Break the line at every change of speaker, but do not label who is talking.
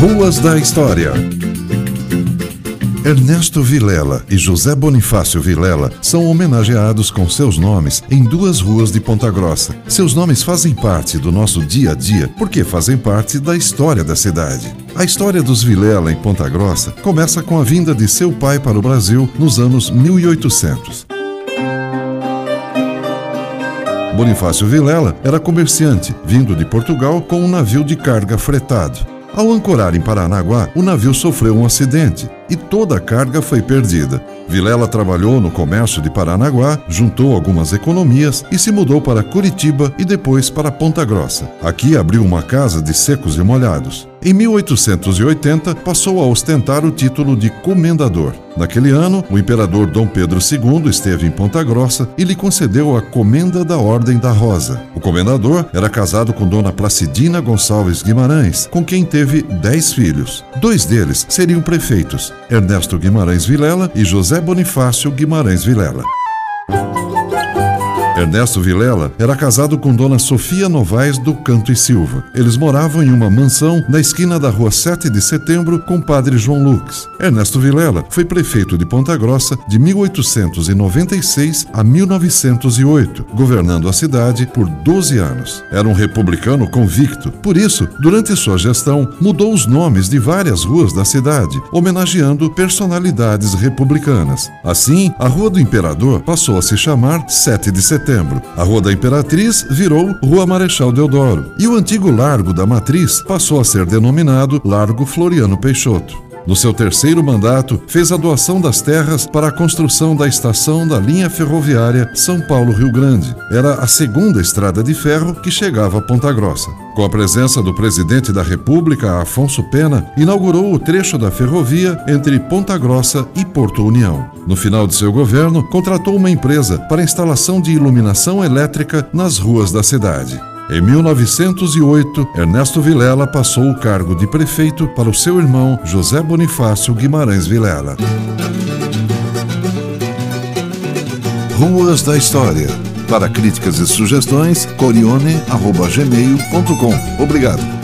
Ruas da História. Ernesto Vilela e José Bonifácio Vilela são homenageados com seus nomes em duas ruas de Ponta Grossa. Seus nomes fazem parte do nosso dia a dia porque fazem parte da história da cidade. A história dos Vilela em Ponta Grossa começa com a vinda de seu pai para o Brasil nos anos 1800. Bonifácio Vilela era comerciante, vindo de Portugal com um navio de carga fretado. Ao ancorar em Paranaguá, o navio sofreu um acidente e toda a carga foi perdida. Vilela trabalhou no comércio de Paranaguá, juntou algumas economias e se mudou para Curitiba e depois para Ponta Grossa. Aqui abriu uma casa de secos e molhados. Em 1880, passou a ostentar o título de comendador. Naquele ano, o imperador Dom Pedro II esteve em Ponta Grossa e lhe concedeu a Comenda da Ordem da Rosa. O comendador era casado com Dona Placidina Gonçalves Guimarães, com quem teve dez filhos. Dois deles seriam prefeitos, Ernesto Guimarães Vilela e José Bonifácio Guimarães Vilela. Ernesto Vilela era casado com Dona Sofia Novaes do Canto e Silva. Eles moravam em uma mansão na esquina da rua 7 de setembro com Padre João Lux. Ernesto Vilela foi prefeito de Ponta Grossa de 1896 a 1908, governando a cidade por 12 anos. Era um republicano convicto, por isso, durante sua gestão, mudou os nomes de várias ruas da cidade, homenageando personalidades republicanas. Assim, a Rua do Imperador passou a se chamar 7 de setembro setembro. A Rua da Imperatriz virou Rua Marechal Deodoro e o antigo Largo da Matriz passou a ser denominado Largo Floriano Peixoto. No seu terceiro mandato, fez a doação das terras para a construção da estação da linha ferroviária São Paulo-Rio Grande. Era a segunda estrada de ferro que chegava a Ponta Grossa. Com a presença do presidente da República, Afonso Pena, inaugurou o trecho da ferrovia entre Ponta Grossa e Porto União. No final de seu governo, contratou uma empresa para a instalação de iluminação elétrica nas ruas da cidade. Em 1908, Ernesto Vilela passou o cargo de prefeito para o seu irmão José Bonifácio Guimarães Vilela. Ruas da História. Para críticas e sugestões, corione.gmail.com. Obrigado.